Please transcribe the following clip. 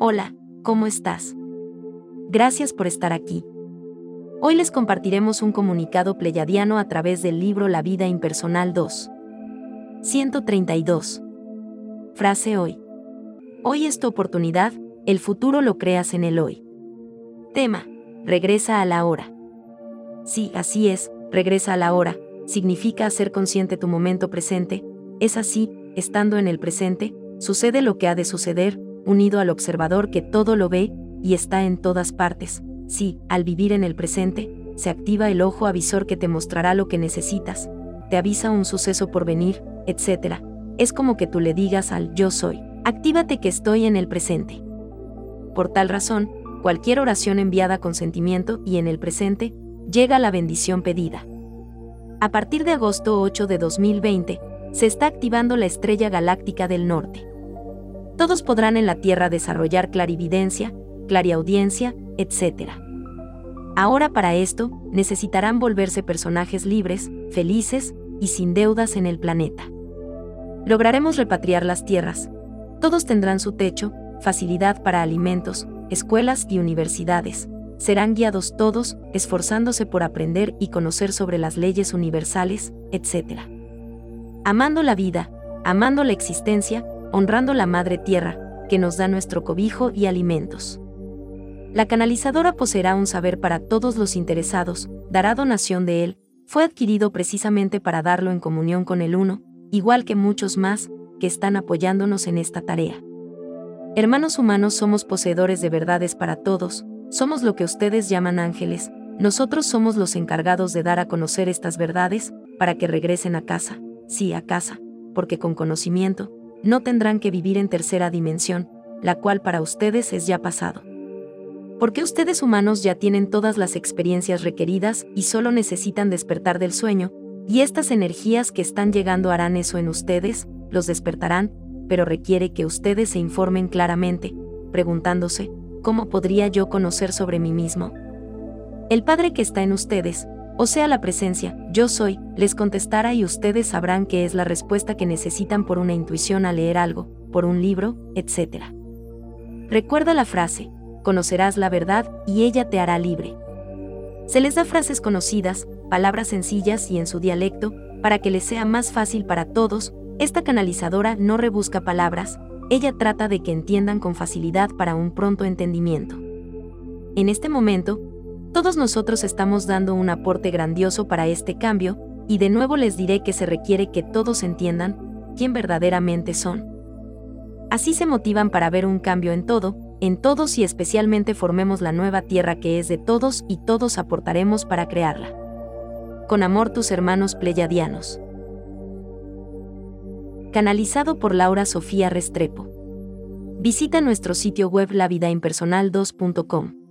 Hola, ¿cómo estás? Gracias por estar aquí. Hoy les compartiremos un comunicado pleyadiano a través del libro La vida impersonal 2. 132. Frase hoy. Hoy es tu oportunidad, el futuro lo creas en el hoy. Tema. Regresa a la hora. Sí, así es, regresa a la hora, significa hacer consciente tu momento presente, es así, estando en el presente, sucede lo que ha de suceder, unido al observador que todo lo ve y está en todas partes. Sí, al vivir en el presente, se activa el ojo avisor que te mostrará lo que necesitas, te avisa un suceso por venir, etc. Es como que tú le digas al yo soy, actívate que estoy en el presente. Por tal razón, cualquier oración enviada con sentimiento y en el presente, llega la bendición pedida. A partir de agosto 8 de 2020, se está activando la estrella galáctica del norte. Todos podrán en la Tierra desarrollar clarividencia, clariaudiencia, etc. Ahora para esto, necesitarán volverse personajes libres, felices y sin deudas en el planeta. Lograremos repatriar las tierras. Todos tendrán su techo, facilidad para alimentos, escuelas y universidades. Serán guiados todos, esforzándose por aprender y conocer sobre las leyes universales, etc. Amando la vida, amando la existencia, honrando la Madre Tierra, que nos da nuestro cobijo y alimentos. La canalizadora poseerá un saber para todos los interesados, dará donación de él, fue adquirido precisamente para darlo en comunión con el uno, igual que muchos más, que están apoyándonos en esta tarea. Hermanos humanos somos poseedores de verdades para todos, somos lo que ustedes llaman ángeles, nosotros somos los encargados de dar a conocer estas verdades, para que regresen a casa, sí a casa, porque con conocimiento, no tendrán que vivir en tercera dimensión, la cual para ustedes es ya pasado. Porque ustedes humanos ya tienen todas las experiencias requeridas y solo necesitan despertar del sueño, y estas energías que están llegando harán eso en ustedes, los despertarán, pero requiere que ustedes se informen claramente, preguntándose, ¿cómo podría yo conocer sobre mí mismo? El Padre que está en ustedes, o sea la presencia, yo soy, les contestará y ustedes sabrán que es la respuesta que necesitan por una intuición al leer algo, por un libro, etc. Recuerda la frase, conocerás la verdad y ella te hará libre. Se les da frases conocidas, palabras sencillas y en su dialecto, para que les sea más fácil para todos, esta canalizadora no rebusca palabras, ella trata de que entiendan con facilidad para un pronto entendimiento. En este momento, todos nosotros estamos dando un aporte grandioso para este cambio, y de nuevo les diré que se requiere que todos entiendan quién verdaderamente son. Así se motivan para ver un cambio en todo, en todos y especialmente formemos la nueva tierra que es de todos y todos aportaremos para crearla. Con amor tus hermanos pleyadianos. Canalizado por Laura Sofía Restrepo. Visita nuestro sitio web lavidaimpersonal2.com.